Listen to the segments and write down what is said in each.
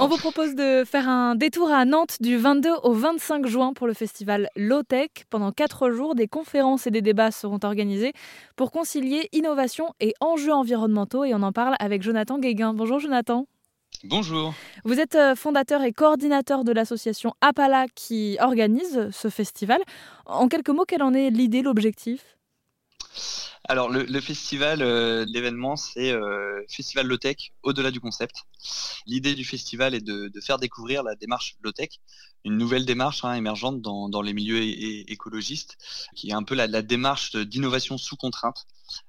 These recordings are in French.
On vous propose de faire un détour à Nantes du 22 au 25 juin pour le festival Low-Tech. Pendant quatre jours, des conférences et des débats seront organisés pour concilier innovation et enjeux environnementaux. Et on en parle avec Jonathan Guéguin. Bonjour Jonathan. Bonjour. Vous êtes euh, fondateur et coordinateur de l'association Apala qui organise ce festival. En quelques mots, quelle en est l'idée, l'objectif? Alors le, festival, euh, l'événement, c'est euh, Festival Low-Tech au-delà du concept. L'idée du festival est de, faire découvrir la démarche Low-Tech, une nouvelle démarche hein, émergente dans, les milieux écologistes, qui est un peu la, démarche d'innovation sous contrainte.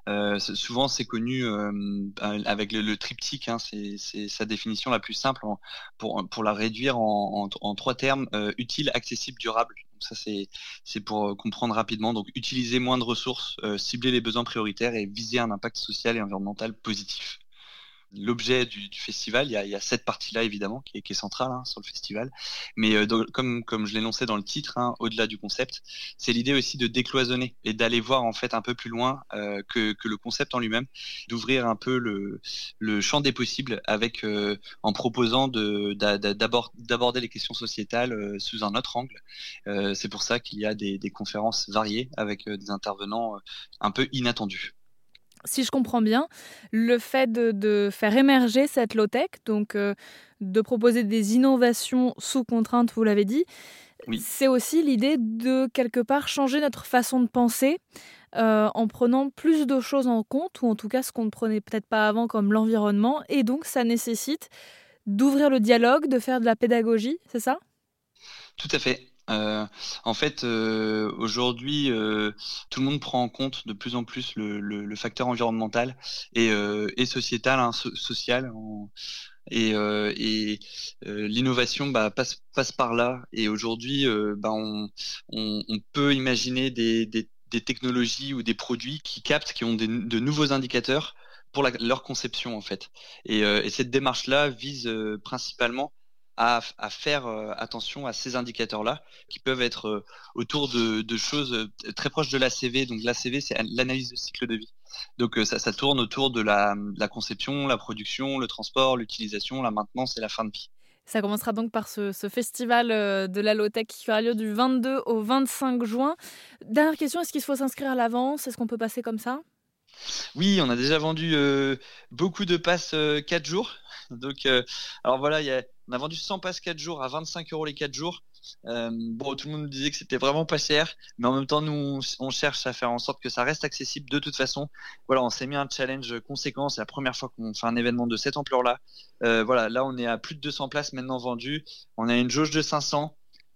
Euh, souvent, c'est connu avec le, triptyque, hein, c'est sa définition la plus simple pour, pour la réduire en, en trois termes utile, accessible, durable ça, c'est pour euh, comprendre rapidement. Donc, utiliser moins de ressources, euh, cibler les besoins prioritaires et viser un impact social et environnemental positif l'objet du, festival. Il y, a, cette partie-là, évidemment, qui est, centrale hein, sur le festival. Mais euh, comme, comme je l'énonçais dans le titre, hein, au-delà du concept, c'est l'idée aussi de décloisonner et d'aller voir en fait un peu plus loin euh, que, le concept en lui-même, d'ouvrir un peu le, champ des possibles avec euh, en proposant d'aborder les questions sociétales sous un autre angle. c'est pour ça qu'il y a des conférences variées avec des intervenants un peu inattendus si je comprends bien, le fait de, faire émerger cette low-tech, donc euh, de proposer des innovations sous contrainte, vous l'avez dit, c'est aussi l'idée de quelque part changer notre façon de penser euh, en prenant plus de choses en compte, ou en tout cas ce qu'on ne prenait peut-être pas avant comme l'environnement, et donc ça nécessite d'ouvrir le dialogue, de faire de la pédagogie, c'est ça? Tout à fait. Euh, en fait, euh, aujourd'hui, euh, tout le monde prend en compte de plus en plus le, facteur environnemental et, sociétal, hein, social. et, l'innovation bah, passe, par là. Et aujourd'hui, bah, on, peut imaginer des, technologies ou des produits qui captent, qui ont de nouveaux indicateurs pour leur conception en fait. Et, et cette démarche-là vise principalement à, faire euh, attention à ces indicateurs-là, qui peuvent être euh, autour de, choses euh, très proches de l'ACV. Donc l'ACV, c'est l'analyse de cycle de vie. Donc ça, tourne autour de la, conception, la production, le transport, l'utilisation, la maintenance et la fin de vie. Ça commencera donc par ce, festival de la low-tech qui aura lieu du 22 au 25 juin. Dernière question, est-ce qu'il faut s'inscrire à l'avance? Est-ce qu'on peut passer comme ça? Oui, on a déjà vendu beaucoup de passes 4 jours. Donc, alors voilà, il y a on a vendu 100 passes 4 jours à 25 euros les 4 jours. Euh, bon, tout le monde nous disait que c'était vraiment pas cher, mais en même temps, nous, on, cherche à faire en sorte que ça reste accessible de toute façon. Voilà, on s'est mis un challenge conséquent. C'est la première fois qu'on fait un événement de cette ampleur-là. Euh, voilà, là, on est à plus de 200 places maintenant vendues. On a une jauge de 500.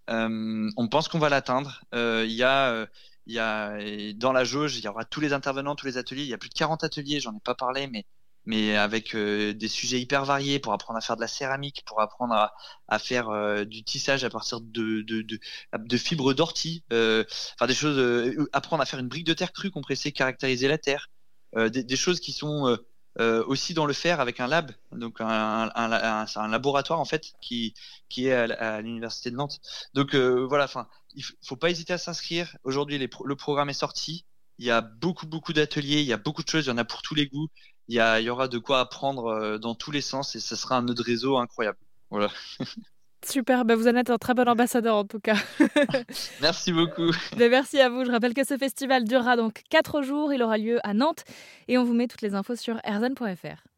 Euh, on pense qu'on va l'atteindre. Il y a il y a dans la jauge, il y aura tous les intervenants, tous les ateliers. Il y a plus de 40 ateliers, j'en ai pas parlé, mais mais avec euh, des sujets hyper variés pour apprendre à faire de la céramique, pour apprendre à, à faire euh, du tissage à partir de, de, de, de fibres d'ortie, euh, enfin des choses, euh, apprendre à faire une brique de terre crue compressée, caractériser la terre, des, des, choses qui sont aussi dans le fer avec un lab, donc un, un, un, un laboratoire en fait qui, qui est à, l'université de Nantes. Donc voilà, enfin, il faut pas hésiter à s'inscrire. Aujourd'hui, le programme est sorti. Il y a beaucoup, beaucoup d'ateliers, il y a beaucoup de choses, il y en a pour tous les goûts il y, aura de quoi apprendre euh, dans tous les sens et ce sera un nœud réseau incroyable. Voilà. Super, ben vous en êtes un très bon ambassadeur en tout cas. merci beaucoup. Ben merci à vous. Je rappelle que ce festival durera donc 4 jours. Il aura lieu à Nantes et on vous met toutes les infos sur erzen.fr.